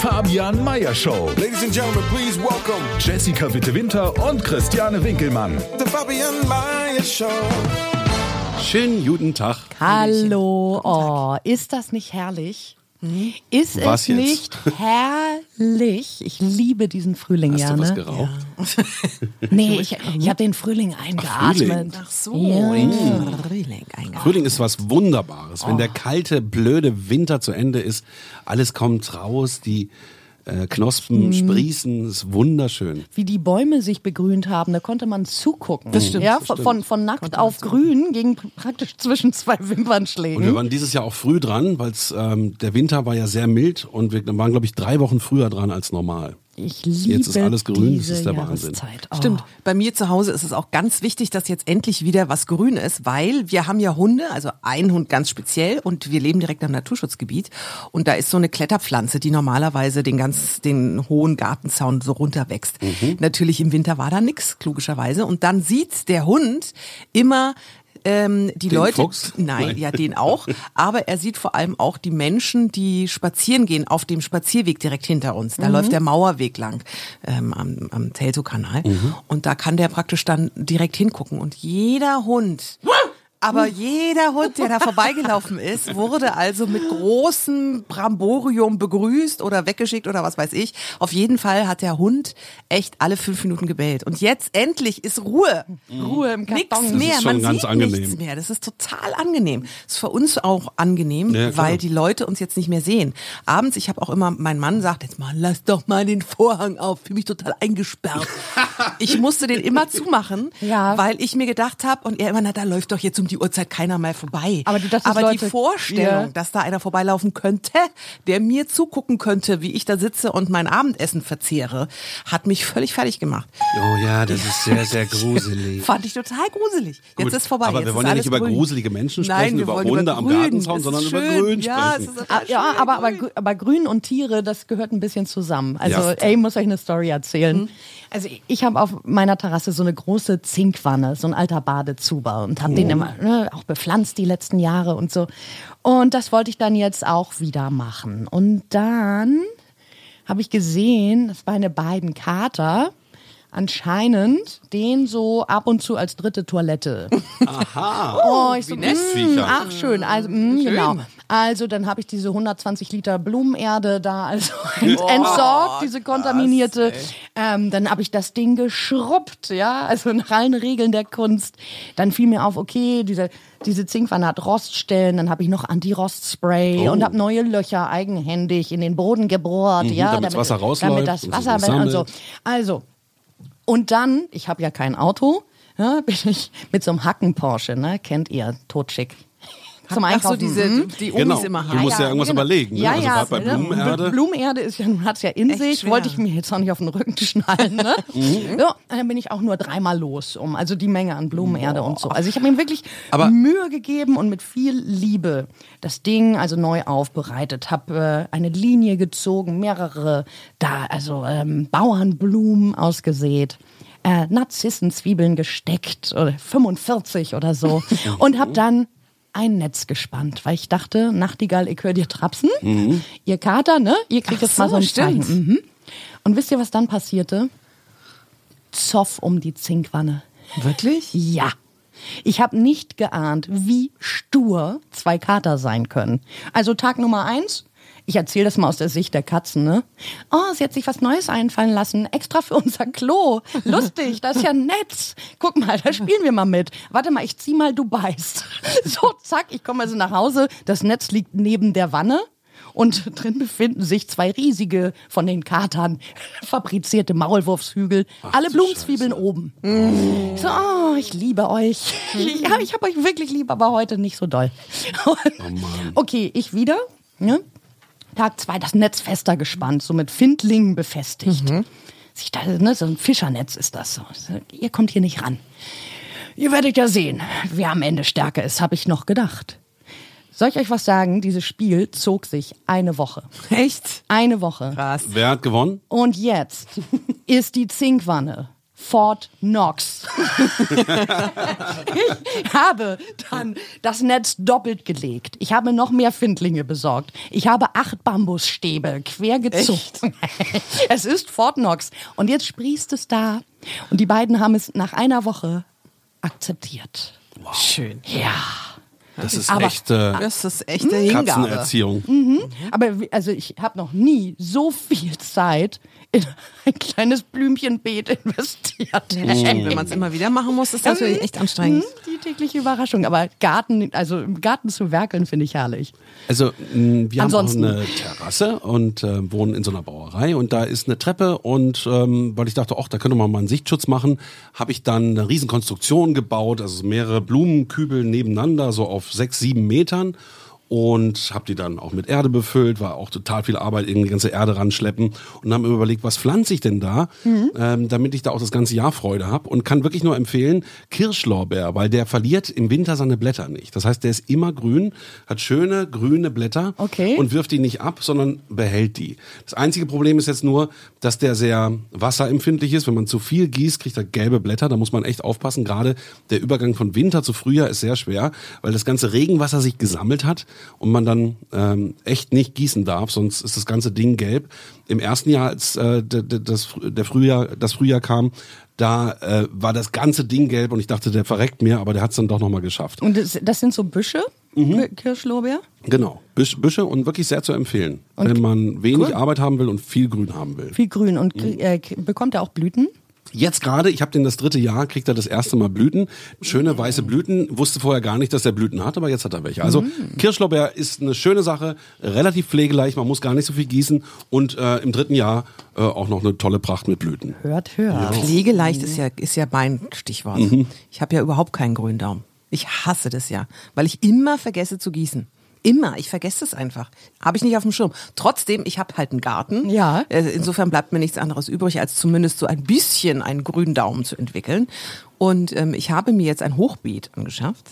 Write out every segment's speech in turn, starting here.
Fabian Meyer Show. Ladies and gentlemen, please welcome Jessica Witte-Winter und Christiane Winkelmann. the Fabian Mayer Show. Schönen guten Tag. Hallo, oh, ist das nicht herrlich? Ist Was es jetzt? nicht herrlich? Ich liebe diesen Frühling Hast ja. du was ne? geraucht? Nee, ich, ich habe den Frühling eingeatmet. Frühling. Ach so. Ja. Frühling ist was Wunderbares. Wenn der kalte, blöde Winter zu Ende ist, alles kommt raus, die äh, Knospen Mhm. sprießen, ist wunderschön. Wie die Bäume sich begrünt haben, da konnte man zugucken. Das stimmt, Ja, das von, stimmt. von, von nackt auf grün ging praktisch zwischen zwei Und wir Wimpernschlägen. waren dieses Jahr auch früh dran, weil ähm, der Winter war ja sehr mild und wir waren, glaube ich, drei Wochen früher dran als normal. Ich liebe Jetzt ist alles grün, das ist der Wahnsinn. Jahreszeit. Oh. Stimmt. Bei mir zu Hause ist es auch ganz wichtig, dass jetzt endlich wieder was grün ist, weil wir haben ja Hunde, also ein Hund ganz speziell und wir leben direkt am Naturschutzgebiet und da ist so eine Kletterpflanze, die normalerweise den ganz den hohen Gartenzaun so runterwächst. Natürlich im Winter war da nix, logischerweise und dann sieht der Hund immer ähm, die Den Leute, Fuchs? nein, Nein. ja, den auch, aber er sieht vor allem auch die Menschen, die spazieren gehen auf dem Spazierweg direkt hinter uns. Da läuft der Mauerweg lang ähm, am, am Teltow-Kanal und da kann der praktisch dann direkt hingucken und jeder Hund aber jeder Hund, der da vorbeigelaufen ist, wurde also mit großem Bramborium begrüßt oder weggeschickt oder was weiß ich. Auf jeden Fall hat der Hund echt alle fünf Minuten gebellt. Und jetzt endlich ist Ruhe. Ruhe im Nix Karton. mehr. ist schon Man ganz sieht angenehm. nichts mehr. Das ist total angenehm. Das ist für uns auch angenehm, Ja, weil die Leute uns jetzt nicht mehr sehen. Abends, ich habe auch immer, mein Mann sagt jetzt mal, lass doch mal den Vorhang auf, fühle mich total eingesperrt. ich musste den immer zumachen, Ja. weil ich mir gedacht habe, und er immer, na, da läuft doch jetzt um die Uhrzeit keiner mehr vorbei. Aber du dachtest, Aber Leute- die Vorstellung, Ja. dass da einer vorbeilaufen könnte, der mir zugucken könnte, wie ich da sitze und mein Abendessen verzehre, hat mich völlig fertig gemacht. Oh ja, das ist sehr, sehr gruselig. Fand ich total gruselig. Jetzt Gut, ist vorbei. aber jetzt wir wollen ja nicht über grün. gruselige Menschen Nein, sprechen, wir über Hunde am. Gartenzaun, sondern ist über schön. Grün Ja, sprechen. Ah, Ja, schön. aber, aber, aber Grün und Tiere, das gehört ein bisschen zusammen. Also, Ja. ey, ich muss euch eine Story erzählen. Also, ich- ich habe auf meiner Terrasse so eine große Zinkwanne, so ein alter Badezuber und habe den immer ne, auch bepflanzt die letzten Jahre und so. Und das wollte ich dann jetzt auch wieder machen. Und dann habe ich gesehen, das war eine beiden Kater, anscheinend den so ab und zu als dritte Toilette. Aha. Oh, ich so, nett. mm, Viecher. ach schön, also mm, genau. Also dann habe ich diese 120 Liter Blumenerde da also ent entsorgt, diese kontaminierte. Ähm, dann habe ich das Ding geschrubbt, ja, also nach allen Regeln der Kunst. Dann fiel mir auf, okay, diese diese Zinkwanne hat Roststellen, dann habe ich noch Anti-Rost-Spray Oh. und habe neue Löcher eigenhändig in den Boden gebohrt, ja, Mhm, damit's Wasser rausläuft damit das und so Wasser und so. Also und dann, ich habe ja kein Auto, ja, bin ich mit so einem Hacken Porsche, ne, kennt ihr, totschick. Zum Ach so, Einkaufen. diese, mhm. die Omis Genau. immer Du haben. musst ja irgendwas überlegen, ne? Ja, Also ja, gerade bei ne? Blumenerde. Blumenerde ist ja, hat's ja in Echt sich. schwer. Wollte ich mir jetzt auch nicht auf den Rücken schnallen, ne? Mhm. so, und dann bin ich auch nur dreimal los, um also die Menge an Blumenerde und so. Also ich habe mir wirklich Aber- Mühe gegeben und mit viel Liebe das Ding also neu aufbereitet, habe äh, eine Linie gezogen, mehrere da also ähm, Bauernblumen ausgesät. Äh, Narzissen, Zwiebeln gesteckt oder 45 oder so und habe dann ein Netz gespannt, weil ich dachte, Nachtigall, ich höre dir trapsen. Ihr Kater, ne? Ihr kriegt Ach jetzt mal so so, ein stimmt. Zeichen. Mhm. Und wisst ihr, was dann passierte? Zoff um die Zinkwanne. Wirklich? Ja. Ich habe nicht geahnt, wie stur zwei Kater sein können. Also Tag Nummer eins. Ich erzähle das mal aus der Sicht der Katzen, ne? Oh, sie hat sich was Neues einfallen lassen, extra für unser Klo. Lustig, das ist ja nett. Guck mal, da spielen wir mal mit. Warte mal, ich zieh mal, du beißt. So, zack, ich komme also nach Hause, das Netz liegt neben der Wanne. Und drin befinden sich zwei riesige, von den Katern fabrizierte Maulwurfshügel. alle Blumenzwiebeln oben. So, oh, ich liebe euch. Ja, ich habe euch wirklich lieb, aber heute nicht so doll. okay, ich wieder. Ne? Tag zwei, das Netz fester gespannt, so mit Findlingen befestigt. Ich dachte, ne, so ein Fischernetz ist das so. Ihr kommt hier nicht ran. Ihr werdet ja sehen, wer am Ende stärker ist, habe ich noch gedacht. Soll ich euch was sagen? Dieses Spiel zog sich eine Woche. Echt? Eine Woche. Krass. Wer hat gewonnen? Und jetzt ist die Zinkwanne Fort Knox. ich habe dann das Netz doppelt gelegt. Ich habe noch mehr Findlinge besorgt. Ich habe acht Bambusstäbe quer gezogen. es ist Fort Knox. Und jetzt sprießt es da. Und die beiden haben es nach einer Woche akzeptiert. Schön. Ja. Das ist Aber- echte Das ist echte Hingabe. Katzenerziehung. Aber wie- also ich habe noch nie so viel Zeit in ein kleines Blümchenbeet investiert. Stimmt, wenn man es immer wieder machen muss, ist das natürlich echt anstrengend. Hm, Die tägliche Überraschung. Aber Garten, also im Garten zu werkeln, finde ich herrlich. Also mh, wir Ansonsten- haben auch eine Terrasse und äh, wohnen in so einer Brauerei und da ist eine Treppe und ähm, weil ich dachte, ach, da könnte man mal einen Sichtschutz machen, habe ich dann eine Riesenkonstruktion gebaut, also mehrere Blumenkübel nebeneinander, so auf sechs, sieben Metern und habe die dann auch mit Erde befüllt, war auch total viel Arbeit, irgendwie die ganze Erde ranschleppen und haben mir überlegt, was pflanze ich denn da, ähm, damit ich da auch das ganze Jahr Freude habe und kann wirklich nur empfehlen, Kirschlorbeer, weil der verliert im Winter seine Blätter nicht. Das heißt, der ist immer grün, hat schöne grüne Blätter Okay. und wirft die nicht ab, sondern behält die. Das einzige Problem ist jetzt nur, dass der sehr wasserempfindlich ist. Wenn man zu viel gießt, kriegt er gelbe Blätter. Da muss man echt aufpassen. Gerade der Übergang von Winter zu Frühjahr ist sehr schwer, weil das ganze Regenwasser sich gesammelt hat und man dann ähm, echt nicht gießen darf, sonst ist das ganze Ding gelb. Im ersten Jahr, als äh, das, der Frühjahr, das Frühjahr kam, da äh, war das ganze Ding gelb und ich dachte, der verreckt mir, aber der hat es dann doch nochmal geschafft. Und das, das sind so Büsche, Kirschlorbeer. Genau, Büsch, Büsche und wirklich sehr zu empfehlen, wenn man wenig Arbeit haben will und viel Grün haben will. Viel grün. Und krie- äh, bekommt er auch Blüten? Jetzt gerade, ich habe den das dritte Jahr, kriegt er das erste Mal Blüten. Schöne weiße Blüten. Wusste vorher gar nicht, dass er Blüten hat, aber jetzt hat er welche. Also Kirschlorbeer ist eine schöne Sache, relativ pflegeleicht, man muss gar nicht so viel gießen und äh, im dritten Jahr äh, auch noch eine tolle Pracht mit Blüten. Hört, hört. Pflegeleicht ist ja, ist ja mein Stichwort. Ich habe ja überhaupt keinen grünen Daumen. Ich hasse das ja, weil ich immer vergesse zu gießen. Immer, ich vergesse es einfach. Habe ich nicht auf dem Schirm. Trotzdem, ich habe halt einen Garten. Ja. Äh, Insofern bleibt mir nichts anderes übrig, als zumindest so ein bisschen einen grünen Daumen zu entwickeln. Und ähm, ich habe mir jetzt ein Hochbeet angeschafft.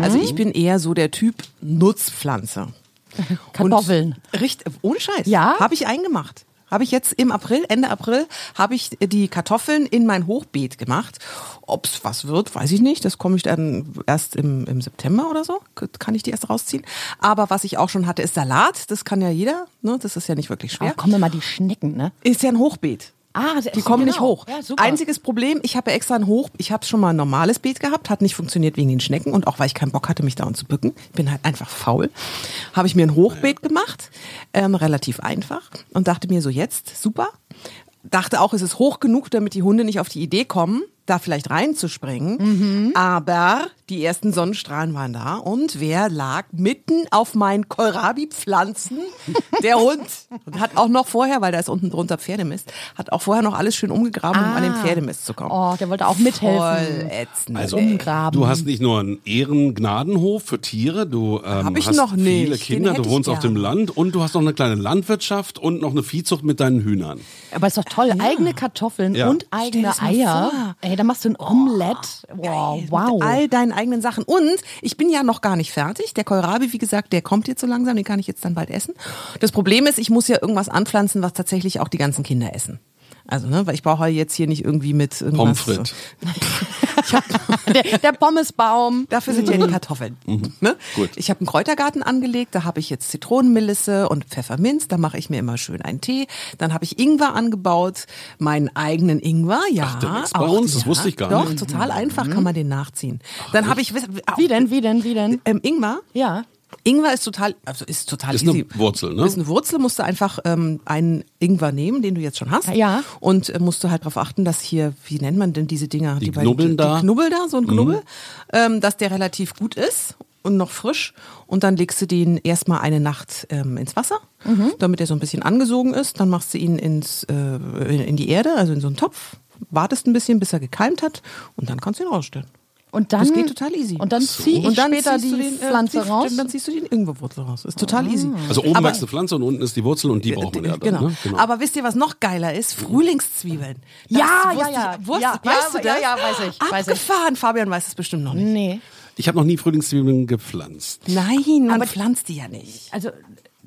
Also ich bin eher so der Typ Nutzpflanze. Kartoffeln. Und, richtig, ohne Scheiß. Ja? Habe ich eingemacht. Habe ich jetzt im April, Ende April, habe ich die Kartoffeln in mein Hochbeet gemacht. Ob es was wird, weiß ich nicht. Das komme ich dann erst im, im September oder so. Kann ich die erst rausziehen. Aber was ich auch schon hatte, ist Salat. Das kann ja jeder. Ne? Das ist ja nicht wirklich Aber schwer. kommen mal die Schnecken, ne? Ist ja ein Hochbeet. Ah, Die kommen nicht genau. hoch. Ja, super. Einziges Problem, ich habe extra ein Hoch, ich habe schon mal ein normales Beet gehabt, hat nicht funktioniert wegen den Schnecken und auch weil ich keinen Bock hatte, mich dauernd zu bücken. Ich bin halt einfach faul. Habe ich mir ein Hochbeet gemacht, ähm, relativ einfach und dachte mir so jetzt, super. Dachte auch, es ist hoch genug, damit die Hunde nicht auf die Idee kommen, da vielleicht reinzuspringen. Mhm. Aber die ersten Sonnenstrahlen waren da und wer lag mitten auf meinen Kohlrabi-Pflanzen? Der Hund. Und hat auch noch vorher, weil da ist unten drunter Pferdemist, hat auch vorher noch alles schön umgegraben, um an den Pferdemist zu kommen. Oh, der wollte auch mithelfen. Voll ätzend. Also ey. Umgraben. du hast nicht nur einen Ehrengnadenhof für Tiere, du ähm, Hab ich hast noch nicht. viele Kinder, du wohnst auf dem. Land und du hast noch eine kleine Landwirtschaft und noch eine Viehzucht mit deinen Hühnern. Aber ist doch toll. Eigene Kartoffeln Ja. und eigene Eier. vor. Ey, da machst du ein Omelett. wow, Geil, wow. Mit all deinen eigenen Sachen. Und ich bin ja noch gar nicht fertig. Der Kohlrabi, wie gesagt, der kommt jetzt so langsam, den kann ich jetzt dann bald essen. Das Problem ist, ich muss ja irgendwas anpflanzen, was tatsächlich auch die ganzen Kinder essen. Also, ne, weil ich brauche jetzt hier nicht irgendwie mit irgendwas. Pommes frites. Ich hab, der, der Pommesbaum. Dafür sind ja die Kartoffeln. Ne? Gut. Ich habe einen Kräutergarten angelegt, da habe ich jetzt Zitronenmelisse und Pfefferminz, da mache ich mir immer schön einen Tee. Dann habe ich Ingwer angebaut, meinen eigenen Ingwer, ja. Ach, bei uns? Das wusste ich gar doch, nicht. Doch, total einfach kann man den nachziehen. Dann habe ich Wie denn, wie denn, wie denn? ähm, Ingwer. Ja. Ingwer ist total, also ist total Ist easy. eine Wurzel, ne? Ist eine Wurzel, musst du einfach ähm, einen Ingwer nehmen, den du jetzt schon hast. Ja. Und äh, musst du halt darauf achten, dass hier, wie nennt man denn diese Dinger? Die beiden- Knubbeln die, da? Mhm. Die Knubbel da, so ein Knubbel, ähm, dass der relativ gut ist. und noch frisch. Und dann legst du den erstmal eine Nacht ähm, ins Wasser, Mhm. damit er so ein bisschen angesogen ist. Dann machst du ihn ins, äh, in in die Erde, also in so einen Topf. Wartest ein bisschen, bis er gekeimt hat. Und dann kannst du ihn rausstellen. Und dann, Das geht total easy. Und dann ziehe ich Und dann später ziehst die du den, äh, Pflanze die- raus. Dann ziehst du die Ingwerwurzel raus. Ist total easy. Also oben Aber- wächst eine Pflanze und unten ist die Wurzel und die braucht man ja dann. Genau. Ne? Aber wisst ihr, was noch geiler ist? Frühlingszwiebeln. Das Ja, ja, ja. Wusste, Ja, weißt ja, du ja, das? ja, weiß ich, weiß ich. Abgefahren. Fabian weiß es bestimmt noch nicht. nee. Ich habe noch nie Frühlingszwiebeln gepflanzt. Nein, man Aber- pflanzt die ja nicht. Also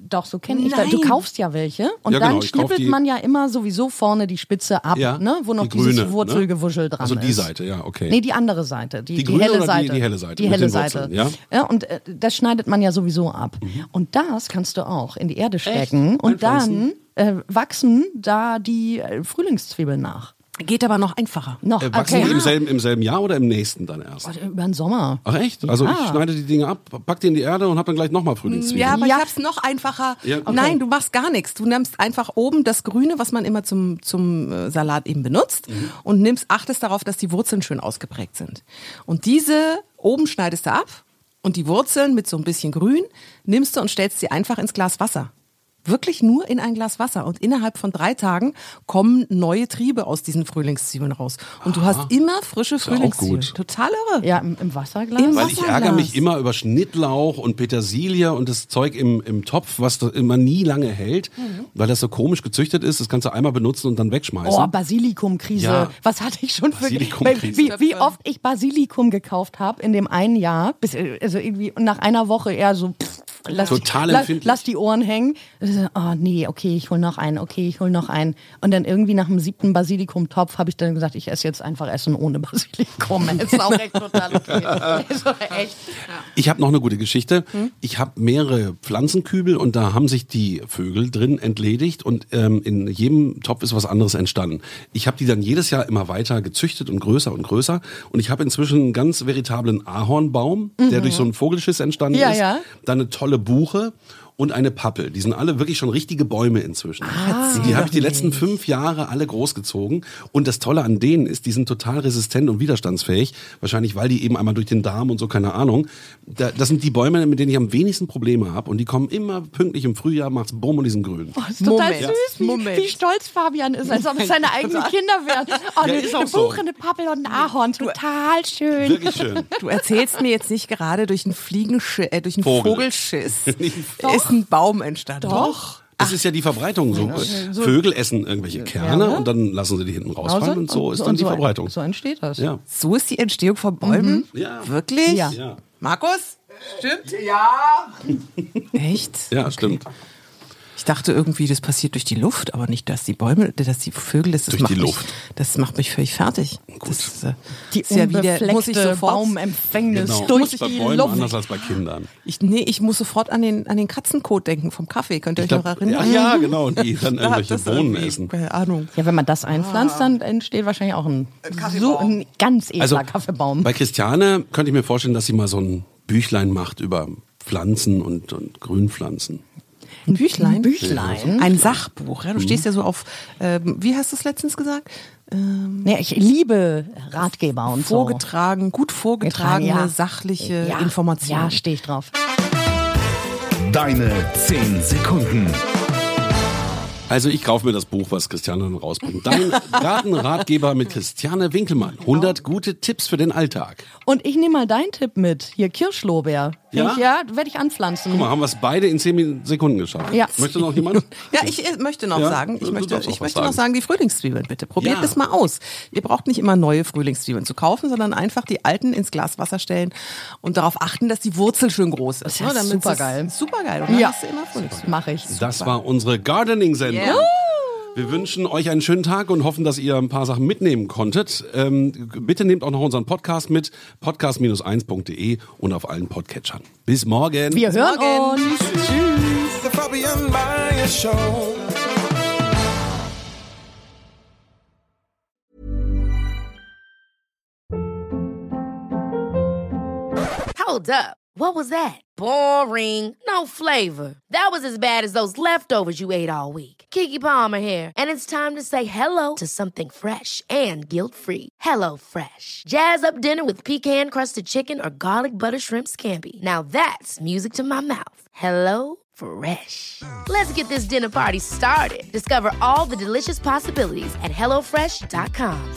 doch, so kenne ich das. Du kaufst ja welche und Ja, dann genau, kauf schnippelt man ja immer sowieso vorne die Spitze ab, Ja, ne, wo noch die dieses grüne, Wurzelgewuschel dran Also ist. die Seite, ja, okay. Nee, die andere Seite. Die, Die die, grüne helle oder die- Seite. die helle Seite Die helle Seite. Wurzeln, ja? Mhm. ja und äh, das schneidet man ja sowieso ab. Und das kannst du auch in die Erde stecken. Und dann Einpflanzen? äh, wachsen da die äh, Frühlingszwiebeln nach. Geht aber noch einfacher. Noch, Äh, wachsen okay. die im selben, im selben Jahr oder im nächsten dann erst? Oh, über den Sommer. Ach echt? Also Ja. ich schneide die Dinge ab, pack die in die Erde und hab dann gleich nochmal Frühlingszwiebeln. Ja, aber Ja. ich hab's noch einfacher. Ja, okay. Nein, du machst gar nichts. Du nimmst einfach oben das Grüne, was man immer zum, zum äh, Salat eben benutzt Mhm. und nimmst, achtest darauf, dass die Wurzeln schön ausgeprägt sind. Und diese oben schneidest du ab und die Wurzeln mit so ein bisschen Grün nimmst du und stellst sie einfach ins Glas Wasser. Wirklich nur in ein Glas Wasser. Und innerhalb von drei Tagen kommen neue Triebe aus diesen Frühlingszwiebeln raus. Und du hast immer frische Frühlingszwiebeln. Total irre. Ja, im, im Wasserglas. Im Weil ich ärgere mich immer über Schnittlauch und Petersilie und das Zeug im, im Topf, was immer nie lange hält, Mhm. weil das so komisch gezüchtet ist. Das kannst du einmal benutzen und dann wegschmeißen. Oh, Basilikumkrise. Ja. Was hatte ich schon für. Wie, wie oft ich Basilikum gekauft habe in dem einen Jahr, bis äh, also irgendwie nach einer Woche eher so pff, lass, Total die, lass, empfindlich. lass die Ohren hängen. Oh nee, okay, ich hol noch einen, okay, ich hol noch einen. Und dann irgendwie nach dem siebten Basilikumtopf habe ich dann gesagt, ich esse jetzt einfach Essen ohne Basilikum. ist auch echt total okay. Also echt. Ich habe noch eine gute Geschichte. Hm? Ich habe mehrere Pflanzenkübel und da haben sich die Vögel drin entledigt und ähm, in jedem Topf ist was anderes entstanden. Ich habe die dann jedes Jahr immer weiter gezüchtet und größer und größer und ich habe inzwischen einen ganz veritablen Ahornbaum, der durch so einen Vogelschiss entstanden Mhm. Ja, ist. ja. Dann eine tolle Buche und eine Pappel. Die sind alle wirklich schon richtige Bäume inzwischen. Ah. die habe ich die letzten fünf Jahre alle großgezogen. Und das Tolle an denen ist, die sind total resistent und widerstandsfähig. Wahrscheinlich, weil die eben einmal durch den Darm und so, keine Ahnung. Da, das sind die Bäume, mit denen ich am wenigsten Probleme habe. Und die kommen immer pünktlich im Frühjahr, macht's bumm und die sind grün. Oh, ist total Moment. süß, wie, Moment. wie stolz Fabian ist, als ob es seine eigenen Kinder wären. Oh, eine, ist eine so. Buche, eine Pappel und ein Ahorn, total schön. Wirklich schön. Du erzählst mir jetzt nicht gerade durch einen Fliegenschiss, äh, durch einen Vogel. Vogelschiss ist ein Baum entstanden. Doch. Das ist ja die Verbreitung. So, Vögel essen irgendwelche Kerne und dann lassen sie die hinten rausfallen und so ist dann die so, Verbreitung. So entsteht das. Ja. So ist die Entstehung von Bäumen? Ja. Wirklich? Ja. Ja. Markus? Stimmt? Ja. Echt? Ja, stimmt. Ich dachte irgendwie, das passiert durch die Luft, aber nicht, dass die Bäume, dass die Vögel, das, das Durch macht die mich, Luft. Das macht mich völlig fertig. Das ist, äh, Die ist ja wie der- unbefleckte muss ich sofort, Baumempfängnis Genau. durch ist bei die Bäumen Luft. anders als bei Kindern. ich, nee, ich muss sofort an den, an den Katzenkot denken vom Kaffee. Könnt ihr euch Ich glaub, noch erinnern? ja, ja, genau. Und die dann Da- irgendwelche das Bohnen essen. Keine Ahnung. Ja, wenn man das einpflanzt, dann entsteht wahrscheinlich auch ein, so ein ganz edler Also Kaffeebaum. bei Christiane könnte ich mir vorstellen, dass sie mal so ein Büchlein macht über Pflanzen und, und Grünpflanzen. Ein Büchlein? Büchlein? Ein Sachbuch. Ja? Du Mhm. stehst ja so auf, ähm, wie hast du es letztens gesagt? Ähm, Nee, ich liebe Ratgeber und vorgetragen, gut vorgetragene, ja. sachliche so. Informationen. Ja, stehe ich drauf. Deine 10 Sekunden. Also ich kaufe mir das Buch, was Christiane dann rausbringt. Dein Gartenratgeber mit Christiane Winkelmann. 100 gute Tipps für den Alltag. Und ich nehme mal deinen Tipp mit. Hier, Kirschlorbeer. Ja? Ich, ja, werde ich anpflanzen. Guck mal, haben wir es beide in 10 Sekunden geschafft. Ja. Möchte noch jemand? Ja, ich äh, möchte noch Ja, sagen, ich möchte, ich möchte noch sagen. sagen, die Frühlingszwiebeln bitte. Probiert Ja. das mal aus. Ihr braucht nicht immer neue Frühlingszwiebeln zu kaufen, sondern einfach die alten ins Glaswasser stellen und darauf achten, dass die Wurzel schön groß ist. Das ist supergeil. Supergeil. Und dann Ja. hast du immer Frühlingszwiebeln. Mache ich. Das war unsere Gardening-Sendung. Yeah. Wir wünschen euch einen schönen Tag und hoffen, dass ihr ein paar Sachen mitnehmen konntet. Ähm, bitte nehmt auch noch unseren Podcast mit, podcast-1.de und auf allen Podcatchern. Bis morgen. Wir hören morgen. uns. Tschüss. The Fabian Meyer Show. Hold up. What was that? Boring. No flavor. That was as bad as those leftovers you ate all week. Kiki Palmer here, and it's time to say hello to something fresh and guilt-free. Hello Fresh. Jazz up dinner with pecan-crusted chicken or garlic butter shrimp scampi. Now that's music to my mouth. Hello Fresh. Let's get this dinner party started. Discover all the delicious possibilities at hellofresh.com.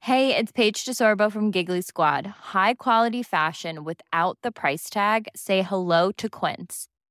Hey, it's Paige DeSorbo from Giggly Squad. High quality fashion without the price tag. Say hello to Quince.